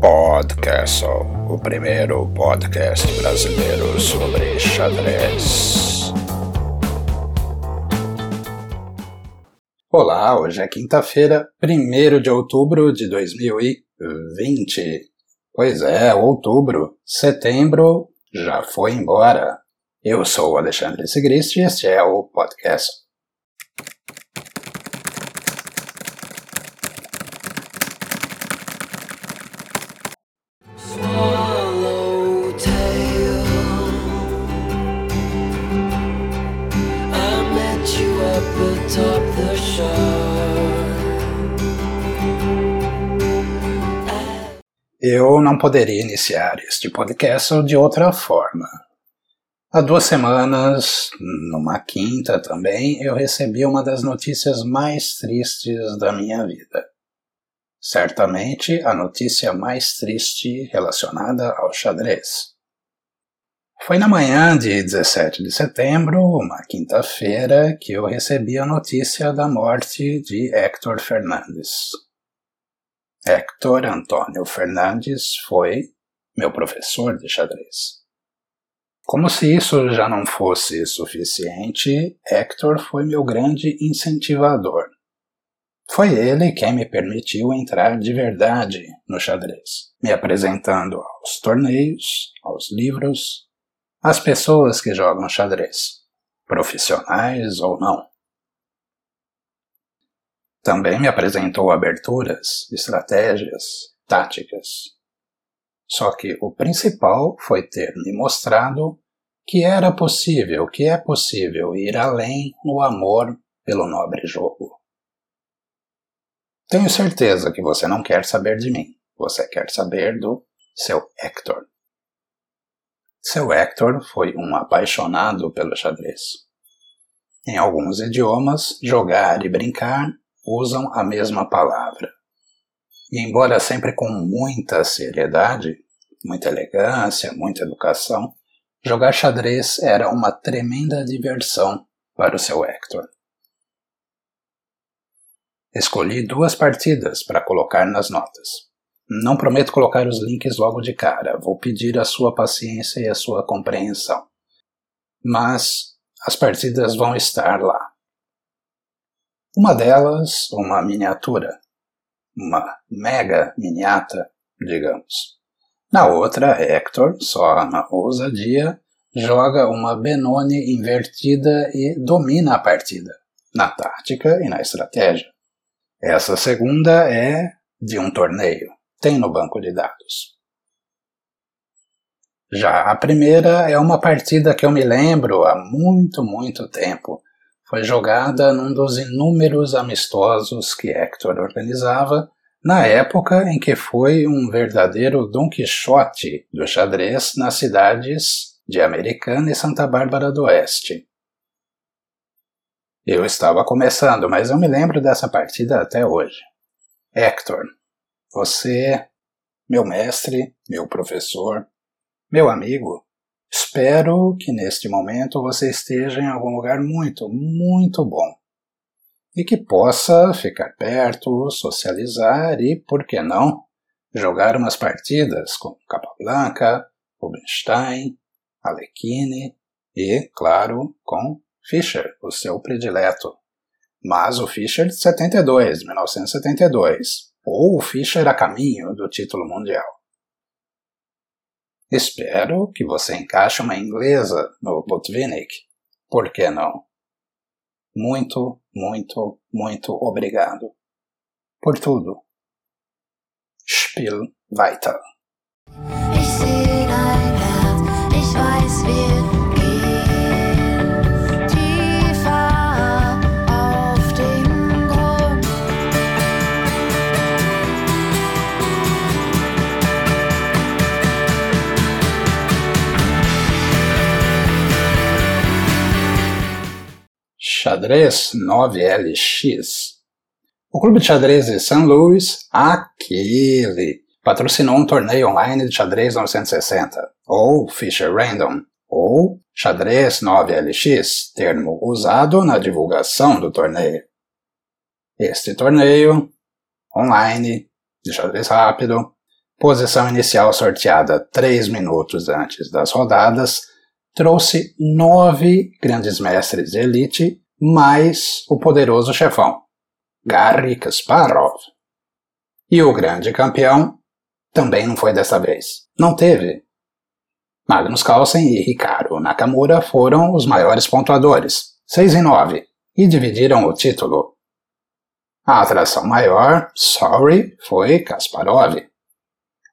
Podcastle, o primeiro podcast brasileiro sobre xadrez. Olá, hoje é quinta-feira, 1 de outubro de 2020. Pois é, outubro, setembro já foi embora. Eu sou o Alexandre Sigrist e este é o podcast Eu não poderia iniciar este podcast de outra forma. Há duas semanas, numa quinta também, eu recebi uma das notícias mais tristes da minha vida. Certamente a notícia mais triste relacionada ao xadrez. Foi na manhã de 17 de setembro, uma quinta-feira, que eu recebi a notícia da morte de Héctor Fernandes, Hector Antônio Fernandes foi meu professor de xadrez. Como se isso já não fosse suficiente, Hector foi meu grande incentivador. Foi ele quem me permitiu entrar de verdade no xadrez, me apresentando aos torneios, aos livros, às pessoas que jogam xadrez, profissionais ou não. Também me apresentou aberturas, estratégias, táticas. Só que o principal foi ter me mostrado que era possível, que é possível ir além no amor pelo nobre jogo. Tenho certeza que você não quer saber de mim. Você quer saber do seu Hector. Seu Hector foi um apaixonado pelo xadrez. Em alguns idiomas, jogar e brincar usam a mesma palavra. E embora sempre com muita seriedade, muita elegância, muita educação, jogar xadrez era uma tremenda diversão para o seu Hector. Escolhi duas partidas para colocar nas notas. Não prometo colocar os links logo de cara, vou pedir a sua paciência e a sua compreensão. Mas as partidas vão estar lá. Uma delas, uma miniatura, uma mega miniata, digamos. Na outra, Hector, só na ousadia, joga uma Benoni invertida e domina a partida, na tática e na estratégia. Essa segunda é de um torneio, tem no banco de dados. Já a primeira é uma partida que eu me lembro há muito, muito tempo, foi jogada num dos inúmeros amistosos que Hector organizava na época em que foi um verdadeiro Don Quixote do xadrez nas cidades de Americana e Santa Bárbara do Oeste. Eu estava começando, mas eu me lembro dessa partida até hoje. Hector, você, meu mestre, meu professor, meu amigo, Espero que neste momento você esteja em algum lugar muito, muito bom e que possa ficar perto, socializar e, por que não, jogar umas partidas com Capablanca, Rubinstein, Alekhine e, claro, com Fischer, o seu predileto. Mas o Fischer de 72, 1972, ou o Fischer a caminho do título mundial. Espero que você encaixe uma inglesa no Botvinnik. Por que não? Muito, muito, muito obrigado. Por tudo. Spiel weiter. Xadrez 9LX. O clube de xadrez de St. Louis, aquele, patrocinou um torneio online de xadrez 960, ou Fischer Random, ou xadrez 9LX, termo usado na divulgação do torneio. Este torneio, online, de xadrez rápido, posição inicial sorteada 3 minutos antes das rodadas, trouxe nove grandes mestres de elite, mais o poderoso chefão, Garry Kasparov. E o grande campeão também não foi dessa vez. Não teve. Magnus Carlsen e Ricardo Nakamura foram os maiores pontuadores, 6 e 9, e dividiram o título. A atração maior, sorry, foi Kasparov.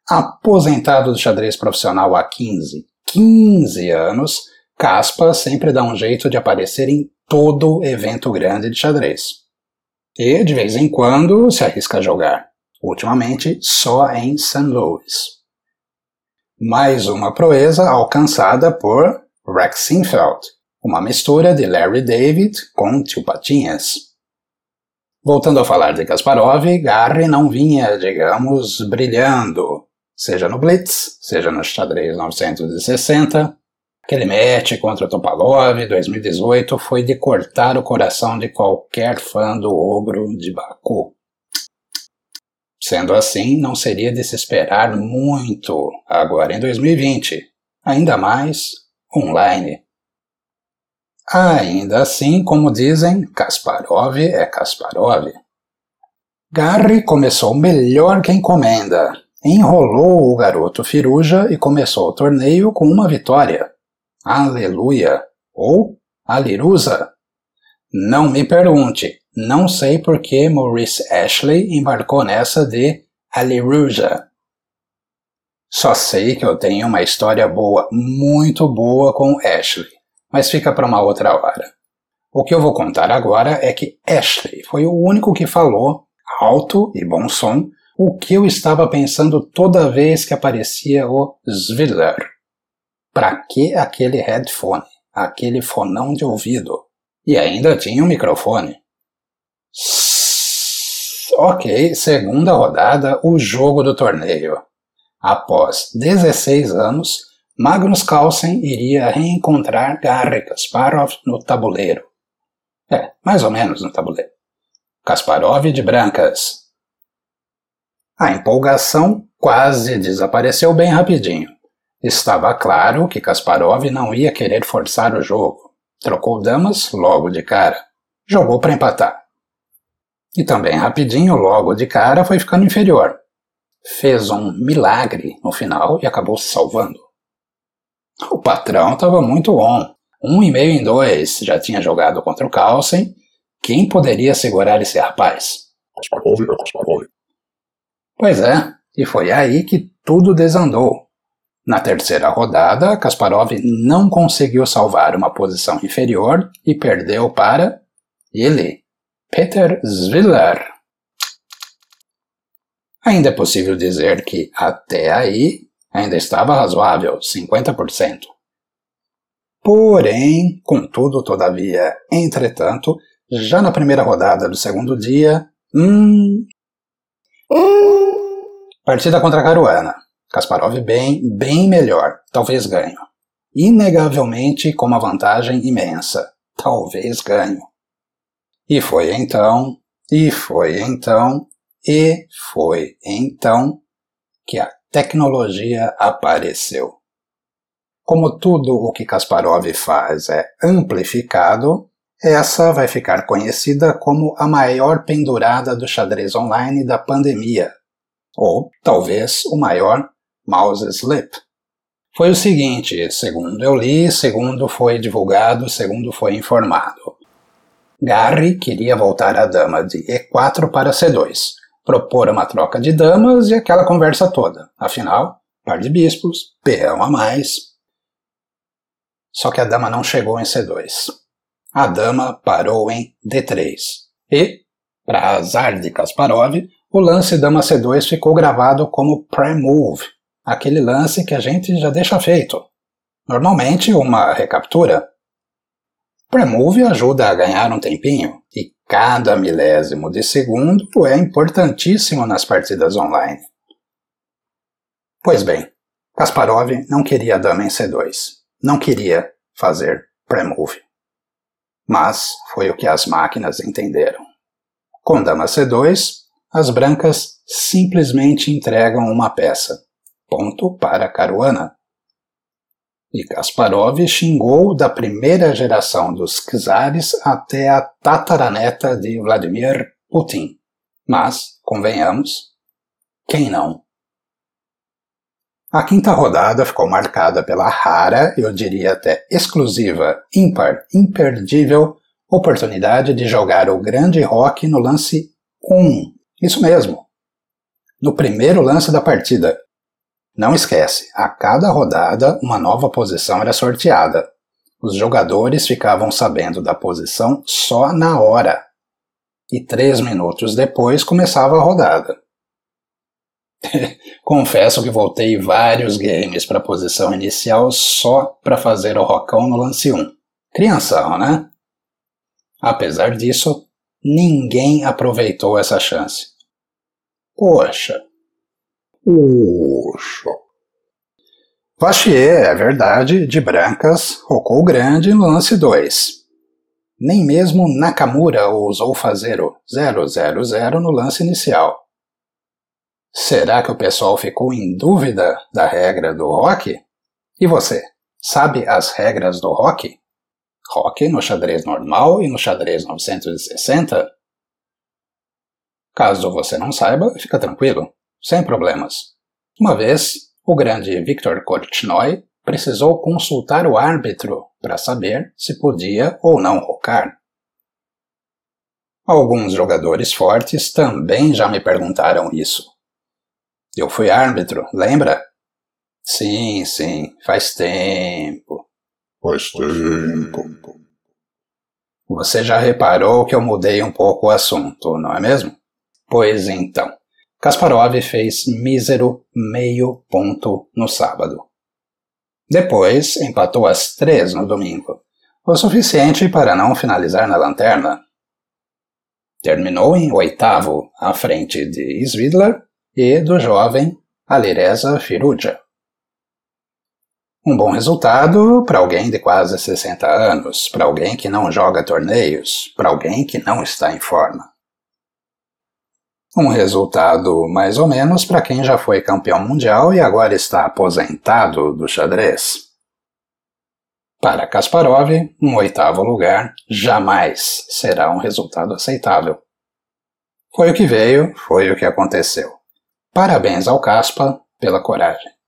Aposentado do xadrez profissional há 15, 15 anos, Caspa sempre dá um jeito de aparecer em todo evento grande de xadrez. E, de vez em quando, se arrisca a jogar. Ultimamente, só em St. Louis. Mais uma proeza alcançada por Rex Sinfeld, uma mistura de Larry David com Tio Patinhas. Voltando a falar de Kasparov, Garry não vinha, digamos, brilhando, seja no Blitz, seja no xadrez 960. Aquele match contra Topalov 2018 foi de cortar o coração de qualquer fã do ogro de Baku. Sendo assim, não seria de se esperar muito agora em 2020, ainda mais online. Ainda assim, como dizem, Kasparov é Kasparov. Garry começou melhor que encomenda. Enrolou o garoto Firuja e começou o torneio com uma vitória. Aleluia! Ou Alirusa. Não me pergunte, não sei por que Maurice Ashley embarcou nessa de Aliruja. Só sei que eu tenho uma história boa, muito boa com Ashley mas fica para uma outra hora. O que eu vou contar agora é que Ashley foi o único que falou, alto e bom som, o que eu estava pensando toda vez que aparecia o Zwiller. Para que aquele headphone, aquele fonão de ouvido? E ainda tinha um microfone. Ok, segunda rodada, o jogo do torneio. Após 16 anos, Magnus Carlsen iria reencontrar Garry Kasparov no tabuleiro. É, mais ou menos no tabuleiro. Kasparov de brancas. A empolgação quase desapareceu bem rapidinho. Estava claro que Kasparov não ia querer forçar o jogo. Trocou damas logo de cara. Jogou para empatar. E também rapidinho, logo de cara, foi ficando inferior. Fez um milagre no final e acabou se salvando. O patrão estava muito on. Um e meio em dois, já tinha jogado contra o Carlsen. Quem poderia segurar esse rapaz? Kasparov é Kasparov. Pois é, e foi aí que tudo desandou. Na terceira rodada, Kasparov não conseguiu salvar uma posição inferior e perdeu para ele, Peter Zwiller. Ainda é possível dizer que até aí ainda estava razoável, 50%. Porém, contudo, todavia, entretanto, já na primeira rodada do segundo dia, hum, partida contra a Caruana. Kasparov bem, bem melhor, talvez ganho. Inegavelmente com uma vantagem imensa, talvez ganho. E foi então, e foi então, e foi então que a tecnologia apareceu. Como tudo o que Kasparov faz é amplificado, essa vai ficar conhecida como a maior pendurada do xadrez online da pandemia, ou talvez o maior mouse slip. Foi o seguinte, segundo eu li, segundo foi divulgado, segundo foi informado. Garry queria voltar a dama de E4 para C2, propor uma troca de damas e aquela conversa toda. Afinal, par de bispos, peão a mais. Só que a dama não chegou em C2. A dama parou em D3. E, para azar de Kasparov, o lance dama C2 ficou gravado como pré-move, aquele lance que a gente já deixa feito. Normalmente uma recaptura. Pré-move ajuda a ganhar um tempinho, e Cada milésimo de segundo é importantíssimo nas partidas online. Pois bem, Kasparov não queria dama em C2. não queria fazer pré-move. Mas foi o que as máquinas entenderam. Com dama C2, as brancas simplesmente entregam uma peça. Ponto para Caruana. E Kasparov xingou da primeira geração dos czares até a tataraneta de Vladimir Putin. Mas, convenhamos, quem não? A quinta rodada ficou marcada pela rara, eu diria até exclusiva, ímpar, imperdível oportunidade de jogar o grande rock no lance 1. Isso mesmo. No primeiro lance da partida, não esquece, a cada rodada uma nova posição era sorteada. Os jogadores ficavam sabendo da posição só na hora. E três minutos depois começava a rodada. Confesso que voltei vários games para a posição inicial só para fazer o rocão no lance 1. Crianção, né? Apesar disso, ninguém aproveitou essa chance. Poxa, Poxa. Vachier, é verdade, de brancas, rocou grande no lance 2. Nem mesmo Nakamura ousou fazer o 000 no lance inicial. Será que o pessoal ficou em dúvida da regra do rock? E você, sabe as regras do rock? Rock no xadrez normal e no xadrez 960? Caso você não saiba, fica tranquilo sem problemas. Uma vez, o grande Viktor Korchnoi precisou consultar o árbitro para saber se podia ou não rocar. Alguns jogadores fortes também já me perguntaram isso. Eu fui árbitro, lembra? Sim, sim, faz tempo. Faz tempo. Você já reparou que eu mudei um pouco o assunto, não é mesmo? Pois então. Kasparov fez mísero meio ponto no sábado. Depois empatou às três no domingo, o suficiente para não finalizar na lanterna. Terminou em oitavo, à frente de Svidler e do jovem Alireza Firuja. Um bom resultado para alguém de quase 60 anos, para alguém que não joga torneios, para alguém que não está em forma. Um resultado mais ou menos para quem já foi campeão mundial e agora está aposentado do xadrez. Para Kasparov, um oitavo lugar jamais será um resultado aceitável. Foi o que veio, foi o que aconteceu. Parabéns ao Kaspa pela coragem.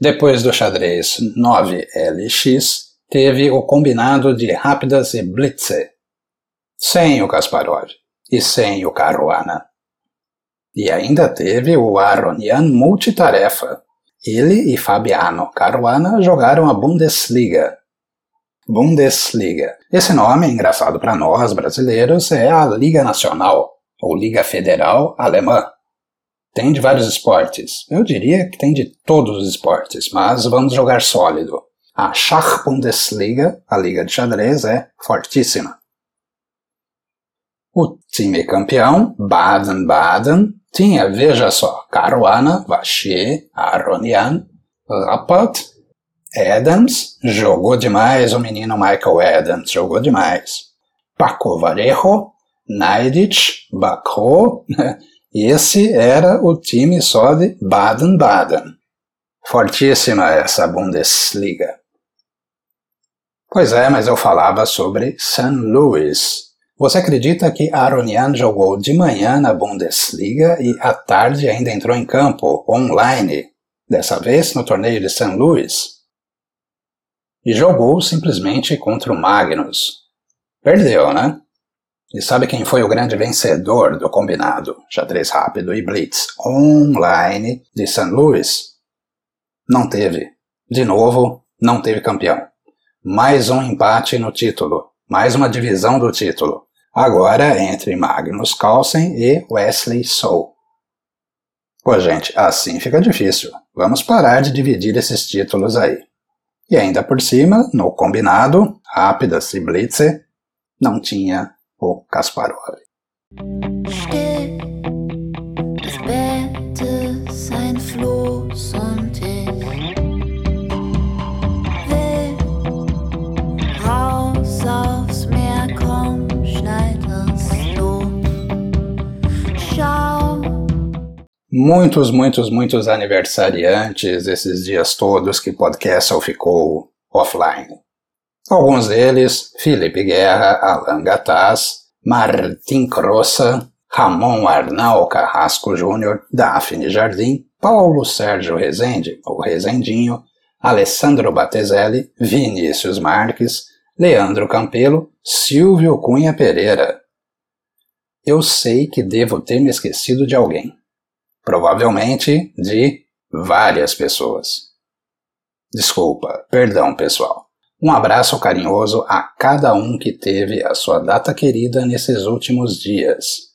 Depois do xadrez 9LX, teve o combinado de rápidas e blitze, sem o Kasparov e sem o Caruana. E ainda teve o Aronian multitarefa. Ele e Fabiano Caruana jogaram a Bundesliga. Bundesliga. Esse nome, engraçado para nós brasileiros, é a Liga Nacional, ou Liga Federal Alemã. Tem de vários esportes. Eu diria que tem de todos os esportes, mas vamos jogar sólido. A Schach-Bundesliga, a liga de xadrez, é fortíssima. O time campeão, Baden-Baden, tinha, veja só, Caruana, Vachier, Aronian, Rapport, Adams, jogou demais o menino Michael Adams, jogou demais. Paco Varejo, Naidich, Bacro, esse era o time só de Baden-Baden. Fortíssima essa Bundesliga. Pois é, mas eu falava sobre St. Louis. Você acredita que Aronian jogou de manhã na Bundesliga e à tarde ainda entrou em campo, online, dessa vez no torneio de St. Louis? E jogou simplesmente contra o Magnus. Perdeu, né? E sabe quem foi o grande vencedor do combinado xadrez rápido e blitz online de St. Louis? Não teve. De novo, não teve campeão. Mais um empate no título. mais uma divisão do título, agora entre Magnus Carlsen e Wesley So. Pô, gente, assim fica difícil. Vamos parar de dividir esses títulos aí. E ainda por cima, no combinado, Rápidas e Blitzer, não tinha o Kasparov. muitos, muitos, muitos aniversariantes esses dias todos que Podcastle ficou offline. Alguns deles, Felipe Guerra, Alan Gataz, Martim Crossa, Ramon Arnal Carrasco Júnior, Daphne Jardim, Paulo Sérgio Rezende, ou Rezendinho, Alessandro Batezelli, Vinícius Marques, Leandro Campelo, Silvio Cunha Pereira. Eu sei que devo ter me esquecido de alguém provavelmente de várias pessoas. Desculpa, perdão pessoal. Um abraço carinhoso a cada um que teve a sua data querida nesses últimos dias.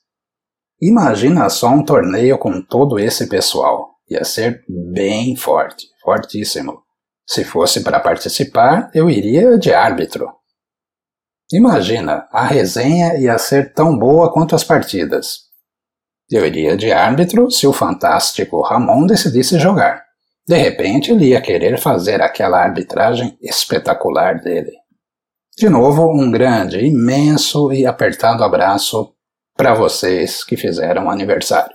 Imagina só um torneio com todo esse pessoal. Ia ser bem forte, fortíssimo. Se fosse para participar, eu iria de árbitro. Imagina, a resenha ia ser tão boa quanto as partidas. Eu iria de árbitro se o fantástico Ramon decidisse jogar. De repente ele ia querer fazer aquela arbitragem espetacular dele. De novo, um grande, imenso e apertado abraço para vocês que fizeram aniversário.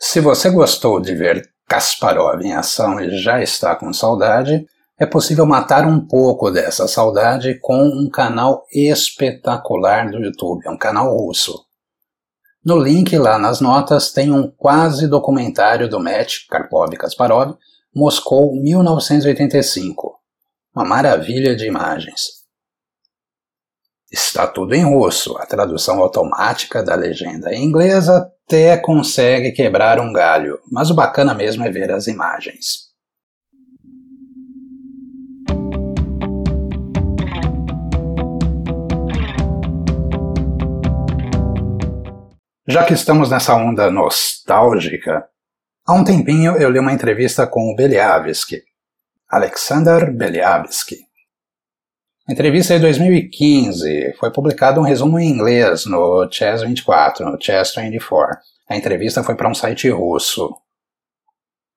Se você gostou de ver Kasparov em ação e já está com saudade, é possível matar um pouco dessa saudade com um canal espetacular do YouTube, é um canal russo. No link lá nas notas tem um quase documentário do match Karpov-Kasparov, Moscou 1985. Uma maravilha de imagens. Está tudo em russo, a tradução automática da legenda em inglês até consegue quebrar um galho, mas o bacana mesmo é ver as imagens. Já que estamos nessa onda nostálgica, há um tempinho eu li uma entrevista com o Beliavsky, Alexander Beliavsky, entrevista é de 2015. Foi publicado um resumo em inglês no Chess 24, no Chess 24. A entrevista foi para um site russo.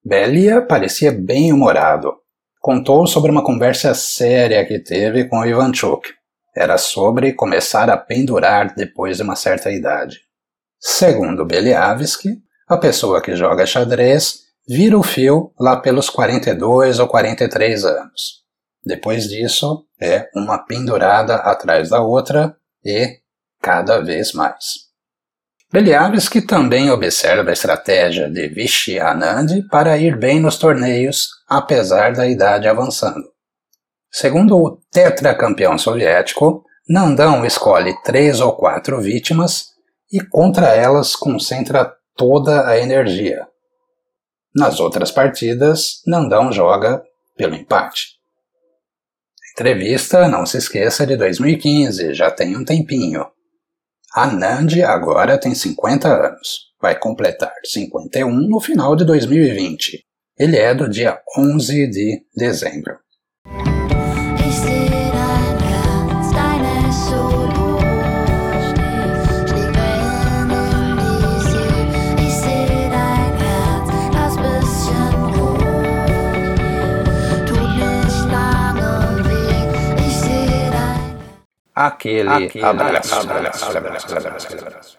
Belia parecia bem humorado. Contou sobre uma conversa séria que teve com Ivanchuk. Era sobre começar a pendurar depois de uma certa idade. Segundo Beliavsky, a pessoa que joga xadrez vira o fio lá pelos 42 ou 43 anos. Depois disso, é uma pendurada atrás da outra e cada vez mais. Beliavsky também observa a estratégia de Vichy Anand para ir bem nos torneios, apesar da idade avançando. Segundo o tetracampeão soviético, Nandão escolhe três ou quatro vítimas e contra elas concentra toda a energia. Nas outras partidas, Nandão joga pelo empate. Entrevista, não se esqueça, de 2015, já tem um tempinho. Anand agora tem 50 anos. Vai completar 51 no final de 2020. Ele é do dia 11 de dezembro. Aquele, aquele abraço. abraço, abraço, abraço.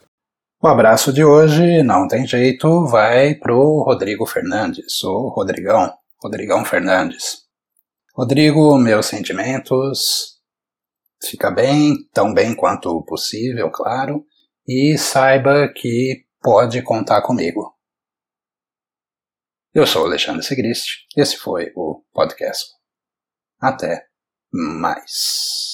O abraço de hoje, não tem jeito, vai pro Rodrigo Fernandes, o Rodrigão, Rodrigão Fernandes. Rodrigo, meus sentimentos, fica bem, tão bem quanto possível, claro, e saiba que pode contar comigo. Eu sou Alexandre Segrist, esse foi o podcast. Até mais.